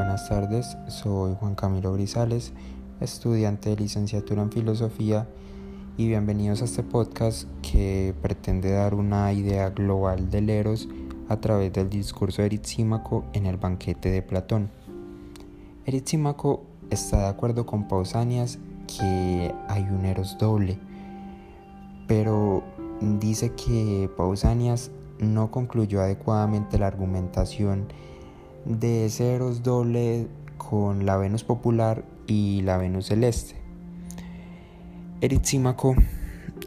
buenas tardes. Soy Juan Camilo Grisales, estudiante de licenciatura en filosofía y bienvenidos a este podcast que pretende dar una idea global del Eros a través del discurso de Eritxímaco en el banquete de Platón. Eritxímaco está de acuerdo con Pausanias que hay un Eros doble, pero dice que Pausanias no concluyó adecuadamente la argumentación de ese Eros doble con la Venus popular y la Venus celeste. Eritxímaco,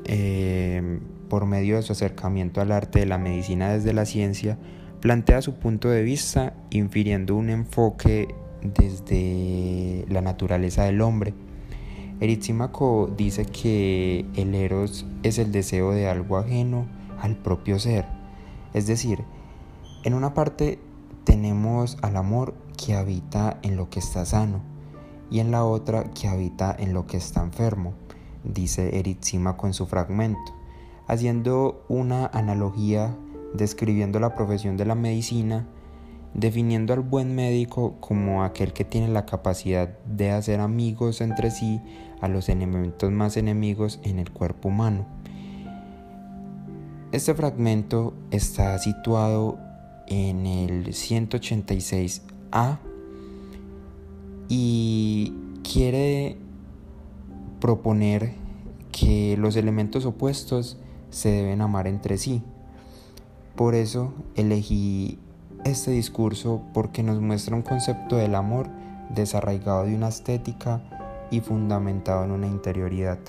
eh, por medio de su acercamiento al arte de la medicina desde la ciencia, plantea su punto de vista infiriendo un enfoque desde la naturaleza del hombre. Eritxímaco dice que el eros es el deseo de algo ajeno al propio ser. Es decir, en una parte tenemos al amor que habita en lo que está sano y en la otra que habita en lo que está enfermo, dice Eritxímaco en su fragmento, haciendo una analogía describiendo la profesión de la medicina, definiendo al buen médico como aquel que tiene la capacidad de hacer amigos entre sí a los elementos más enemigos en el cuerpo humano. Este fragmento está situado en el 186A y quiere proponer que los elementos opuestos se deben amar entre sí. Por eso elegí este discurso porque nos muestra un concepto del amor desarraigado de una estética y fundamentado en una interioridad.